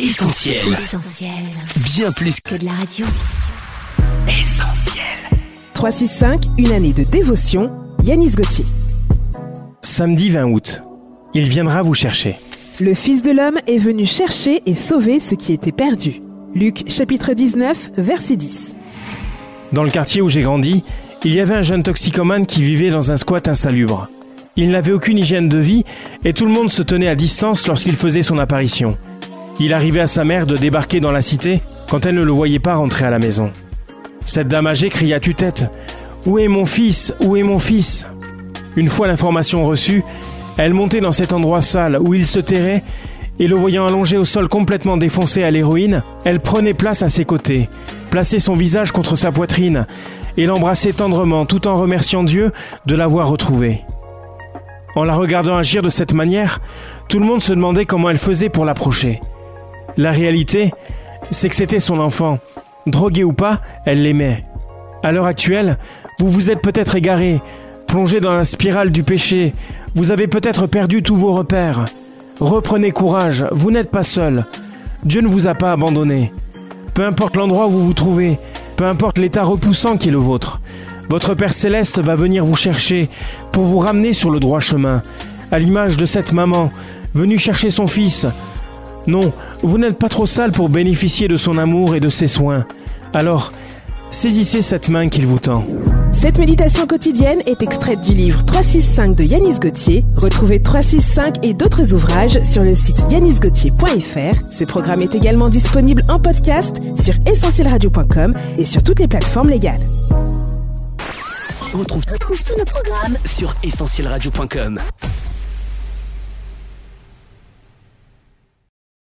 Essentiel. Essentiel. Bien plus que Que de la radio. essentiel. 365, une année de dévotion, Yanis Gauthier. Samedi 20 août. Il viendra vous chercher. Le Fils de l'homme est venu chercher et sauver ce qui était perdu. Luc chapitre 19, verset 10. Dans le quartier où j'ai grandi, il y avait un jeune toxicomane qui vivait dans un squat insalubre. Il n'avait aucune hygiène de vie et tout le monde se tenait à distance lorsqu'il faisait son apparition. Il arrivait à sa mère de débarquer dans la cité quand elle ne le voyait pas rentrer à la maison. Cette dame âgée cria tue-tête Où est mon fils? Où est mon fils? Une fois l'information reçue, elle montait dans cet endroit sale où il se terrait et le voyant allongé au sol complètement défoncé à l'héroïne, elle prenait place à ses côtés, plaçait son visage contre sa poitrine et l'embrassait tendrement tout en remerciant Dieu de l'avoir retrouvé. En la regardant agir de cette manière, tout le monde se demandait comment elle faisait pour l'approcher. La réalité, c'est que c'était son enfant. Drogué ou pas, elle l'aimait. À l'heure actuelle, vous vous êtes peut-être égaré, plongé dans la spirale du péché, vous avez peut-être perdu tous vos repères. Reprenez courage, vous n'êtes pas seul. Dieu ne vous a pas abandonné. Peu importe l'endroit où vous vous trouvez, peu importe l'état repoussant qui est le vôtre, votre Père céleste va venir vous chercher pour vous ramener sur le droit chemin, à l'image de cette maman venue chercher son fils. Non, vous n'êtes pas trop sale pour bénéficier de son amour et de ses soins. Alors, saisissez cette main qu'il vous tend. Cette méditation quotidienne est extraite du livre 365 de Yanis Gauthier. Retrouvez 365 et d'autres ouvrages sur le site yanisgauthier.fr. Ce programme est également disponible en podcast sur essentielradio.com et sur toutes les plateformes légales. On retrouve, tous nos programmes sur essentielradio.com.